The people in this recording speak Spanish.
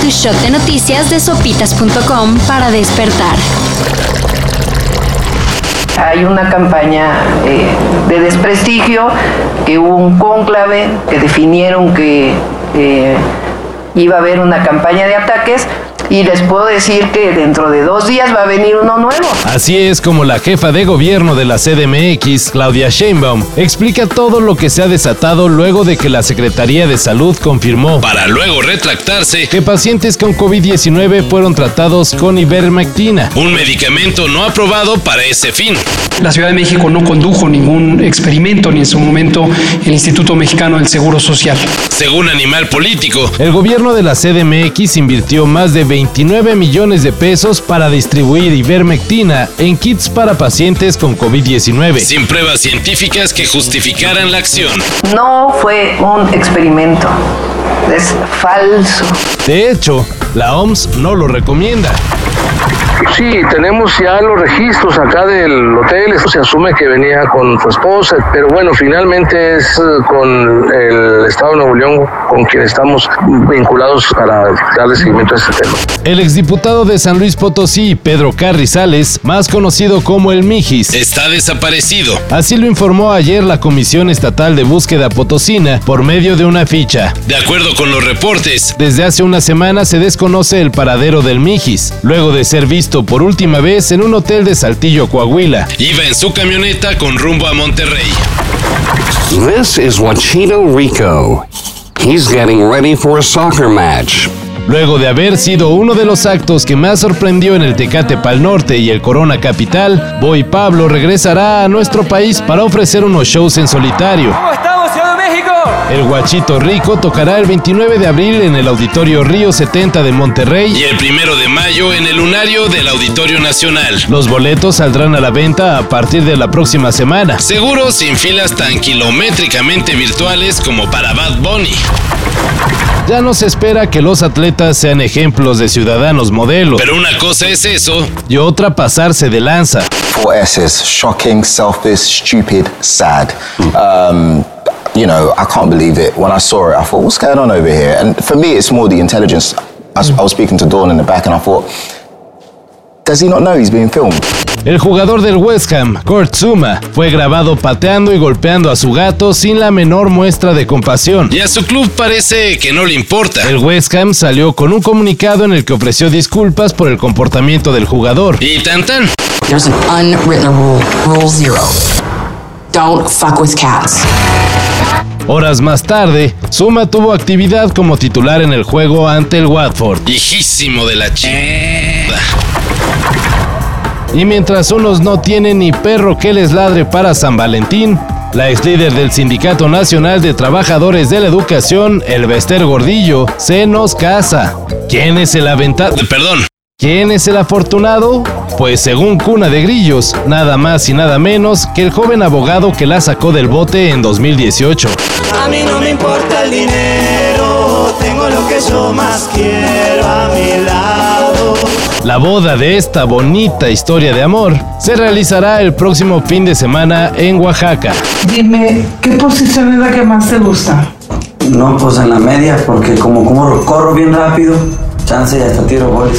Tu shot de noticias de sopitas.com para despertar. Hay una campaña eh, de desprestigio, que hubo un cónclave, que definieron que eh, iba a haber una campaña de ataques y les puedo decir que dentro de dos días va a venir uno nuevo. Así es como la jefa de gobierno de la CDMX, Claudia Sheinbaum, explica todo lo que se ha desatado luego de que la Secretaría de Salud confirmó, para luego retractarse, que pacientes con COVID-19 fueron tratados con ivermectina, un medicamento no aprobado para ese fin. La Ciudad de México no condujo ningún experimento ni en su momento el Instituto Mexicano del Seguro Social. Según Animal Político, el gobierno de la CDMX invirtió más de 29 millones de pesos para distribuir ivermectina en kits para pacientes con COVID-19, sin pruebas científicas que justificaran la acción. No fue un experimento, es falso. De hecho, la OMS no lo recomienda. Sí, tenemos ya los registros acá del hotel. Se asume que venía con su esposa, pero bueno, finalmente es eh, con el Estado de Nuevo León con quien estamos vinculados para darle seguimiento a este tema. El exdiputado de San Luis Potosí, Pedro Carrizales, más conocido como el Mijis, está desaparecido. Así lo informó ayer la Comisión Estatal de Búsqueda Potosina por medio de una ficha. De acuerdo con los reportes, desde hace una semana se desconoce el paradero del Mijis, luego de ser visto por última vez en un hotel de Saltillo, Coahuila. Iba en su camioneta con rumbo a Monterrey. This is Wachito Rico. He's getting ready for a soccer match. Luego de haber sido uno de los actos que más sorprendió en el Tecate Pal Norte y el Corona Capital, Boy Pablo regresará a nuestro país para ofrecer unos shows en solitario. El Guachito Rico tocará el 29 de abril en el Auditorio Río 70 de Monterrey y el 1 de mayo en el Lunario del Auditorio Nacional. Los boletos saldrán a la venta a partir de la próxima semana, seguro sin filas tan kilométricamente virtuales como para Bad Bunny. Ya no se espera que los atletas sean ejemplos de ciudadanos modelo. Pero una cosa es eso y otra pasarse de lanza. Four S's shocking, selfish, stupid, sad. Um, you know, I can't believe it. When I saw it, I thought, what's going on over here? And for me, it's more the intelligence. I was, I was speaking to Dawn in the back and I thought, does he not know he's being filmed? El jugador del West Ham, Kurt Zuma, fue grabado pateando y golpeando a su gato sin la menor muestra de compasión. Y a su club parece que no le importa. El West Ham salió con un comunicado en el que ofreció disculpas por el comportamiento del jugador. Y tan tan. There's an unwritten rule, rule zero. Don't fuck with cats. Horas más tarde, Zuma tuvo actividad como titular en el juego ante el Watford. Hijísimo de la chingada. Y mientras unos no tienen ni perro que les ladre para San Valentín, la ex líder del Sindicato Nacional de Trabajadores de la Educación, el Bester Gordillo, se nos casa. ¿Quién es el aventado? Perdón. ¿Quién es el afortunado? Pues según Cuna de Grillos, nada más y nada menos que el joven abogado que la sacó del bote en 2018. A mí no me importa el dinero, tengo lo que yo más quiero a mi lado. La boda de esta bonita historia de amor se realizará el próximo fin de semana en Oaxaca. Dime, ¿qué posición es la que más te gusta? No, pues en la media, porque como, como corro bien rápido, chance y hasta tiro goles.